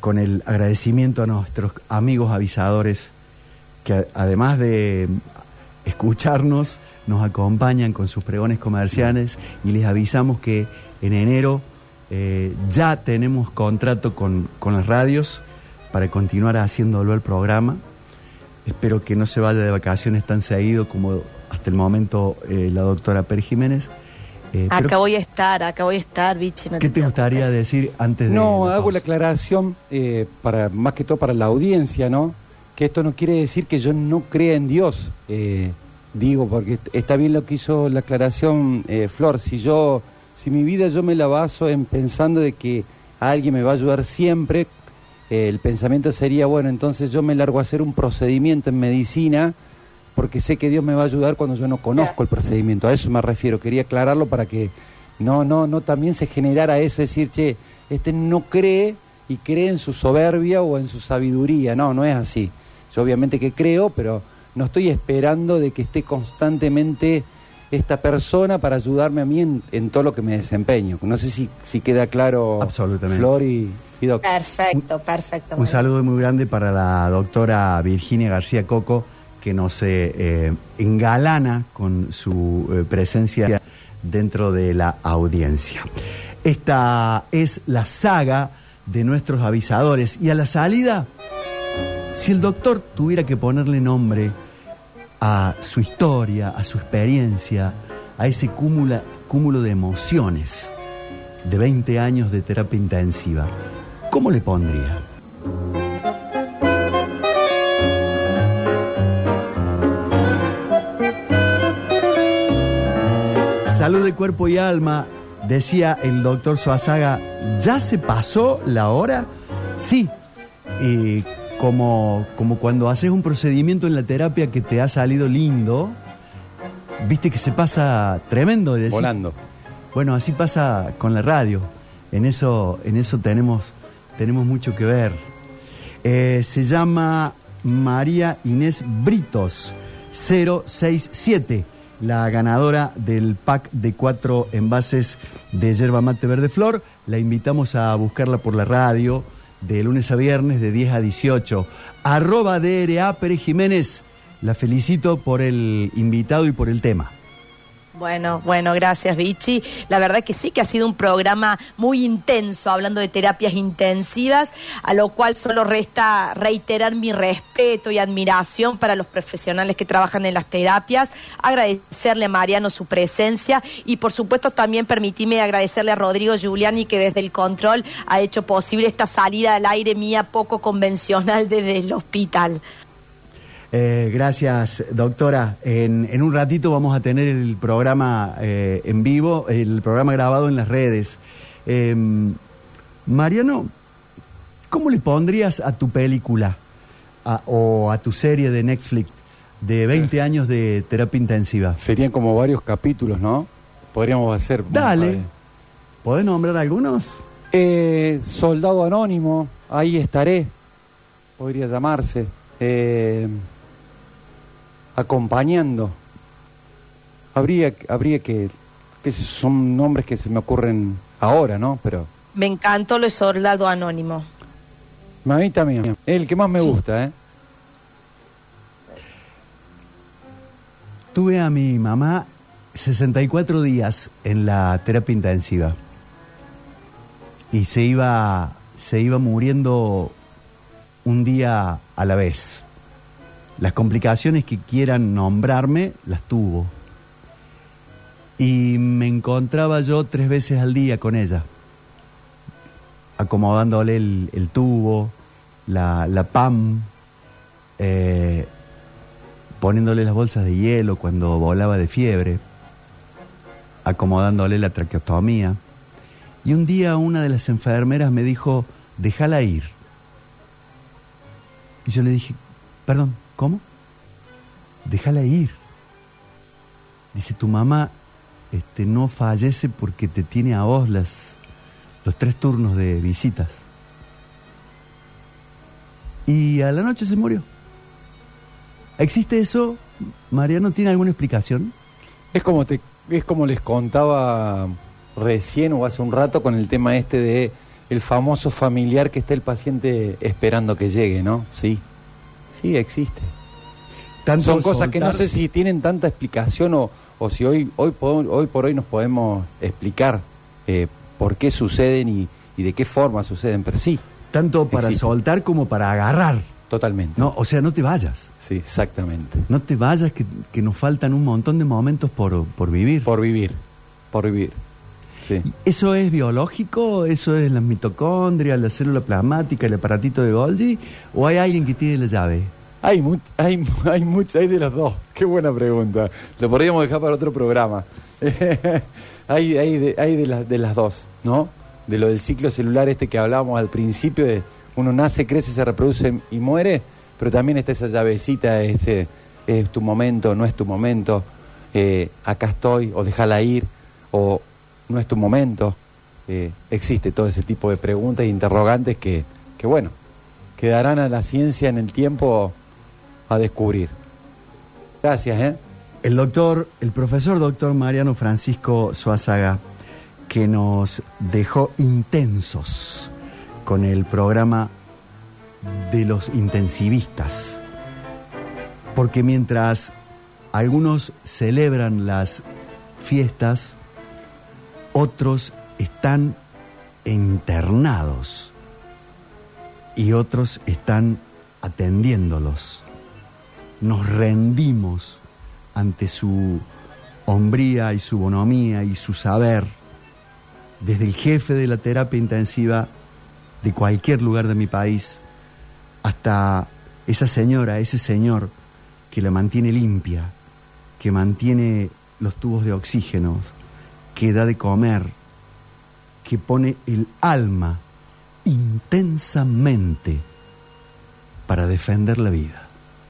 con el agradecimiento a nuestros amigos avisadores que además de escucharnos, nos acompañan con sus pregones comerciales y les avisamos que en enero eh, ya tenemos contrato con, las radios para continuar haciéndolo el programa. Espero que no se vaya de vacaciones tan seguido como hasta el momento eh, la doctora Per Jiménez. Eh, acá voy a estar, acá voy a estar, biche. ¿Qué te, gustaría decir antes de.? No, hago la aclaración, eh, para más que todo para la audiencia, ¿no? Que esto no quiere decir que yo no crea en Dios. Eh, digo, porque está bien lo que hizo la aclaración Flor. Si yo, si mi vida yo me la baso en pensando de que alguien me va a ayudar siempre, el pensamiento sería, bueno, entonces yo me largo a hacer un procedimiento en medicina porque sé que Dios me va a ayudar cuando yo no conozco el procedimiento. A eso me refiero, quería aclararlo para que no, no, no también se generara eso, decir, che, este no cree y cree en su soberbia o en su sabiduría. No, no es así. Yo obviamente que creo, pero no estoy esperando de que esté constantemente esta persona para ayudarme a mí en, todo lo que me desempeño. No sé si, si queda claro, Absolutamente. Flor y, y Perfecto, perfecto. Un saludo muy grande para la doctora Virginia García Coco que nos eh, engalana con su eh, presencia dentro de la audiencia. Esta es la saga de nuestros avisadores. Y a la salida, si el doctor tuviera que ponerle nombre a su historia, a su experiencia, a ese cúmulo, cúmulo de emociones de 20 años de terapia intensiva, ¿cómo le pondría? Salud de cuerpo y alma, decía el doctor Suazaga, ¿ya se pasó la hora? Sí, como, como cuando haces un procedimiento en la terapia que te ha salido lindo, viste que se pasa tremendo. De Volando. Bueno, así pasa con la radio. En eso, en eso tenemos, tenemos mucho que ver. Eh, se llama María Inés Britos 067 la ganadora del pack de cuatro envases de yerba mate verde flor. La invitamos a buscarla por la radio de lunes a viernes de 10 a 18. Arroba DRA Pérez Jiménez. La felicito por el invitado y por el tema. Bueno, bueno, gracias Vichy. La verdad que sí que ha sido un programa muy intenso, hablando de terapias intensivas, a lo cual solo resta reiterar mi respeto y admiración para los profesionales que trabajan en las terapias, agradecerle a Mariano su presencia y por supuesto también permitirme agradecerle a Rodrigo Giuliani que desde el control ha hecho posible esta salida al aire mía poco convencional desde el hospital. Eh, gracias, doctora. En, un ratito vamos a tener el programa eh, en vivo, el programa grabado en las redes. Em, Mariano, ¿cómo le pondrías a tu película o a tu serie de Netflix de 20 años de terapia intensiva? Serían como varios capítulos, ¿no? Podríamos hacer. Dale. ¿Podés nombrar algunos? Eh, Soldado Anónimo, ahí estaré, podría llamarse. Eh, acompañando. Habría, habría que, que son nombres que se me ocurren ahora, ¿no? Pero... Me encantó lo soldado anónimo. A mí también. Es el que más me gusta, ¿eh? Tuve a mi mamá 64 días en la terapia intensiva. Y se iba, se iba muriendo un día a la vez. Las complicaciones que quieran nombrarme, las tuvo. Y me encontraba yo tres veces al día con ella, acomodándole el, tubo, la, PAM, eh, poniéndole las bolsas de hielo cuando volaba de fiebre, acomodándole la traqueotomía. Y un día una de las enfermeras me dijo, déjala ir. Y yo le dije, perdón, ¿Cómo? Déjala ir. Dice, tu mamá este, no fallece porque te tiene a vos las, los tres turnos de visitas. Y a la noche se murió. ¿Existe eso? Mariano, ¿tiene alguna explicación? Es como, te, es como les contaba recién o hace un rato con el tema este de el famoso familiar que está el paciente esperando que llegue, ¿no? Sí. Sí, existe. Son cosas que no sé si tienen tanta explicación o, o si hoy, hoy, hoy por hoy nos podemos explicar eh, por qué suceden y, y, de qué forma suceden, pero sí. Tanto para soltar como para agarrar. Totalmente. No, o sea, no te vayas. Sí, exactamente. No te vayas, que, que nos faltan un montón de momentos por, por vivir. Por vivir, por vivir. Sí. ¿Eso es biológico? ¿Eso es la mitocondria, la célula plasmática, el aparatito de Golgi? ¿O hay alguien que tiene la llave? Hay, hay, hay mucho, hay de los dos. Qué buena pregunta. Lo podríamos dejar para otro programa. hay hay, de, hay de, de las dos, ¿no? De lo del ciclo celular este que hablábamos al principio, de uno nace, crece, se reproduce y muere, pero también está esa llavecita, este, es tu momento, no es tu momento, eh, acá estoy, o déjala ir, o no es tu momento. Eh, existe todo ese tipo de preguntas e interrogantes que, que, bueno, quedarán a la ciencia en el tiempo a descubrir. Gracias, ¿eh? El doctor, el profesor doctor Mariano Francisco Suazaga, que nos dejó intensos con el programa de los intensivistas. Porque mientras algunos celebran las fiestas, otros están internados y otros están atendiéndolos. Nos rendimos ante su hombría y su bonomía y su saber, desde el jefe de la terapia intensiva de cualquier lugar de mi país hasta esa señora, ese señor que la mantiene limpia, que mantiene los tubos de oxígeno, que da de comer, que pone el alma intensamente para defender la vida.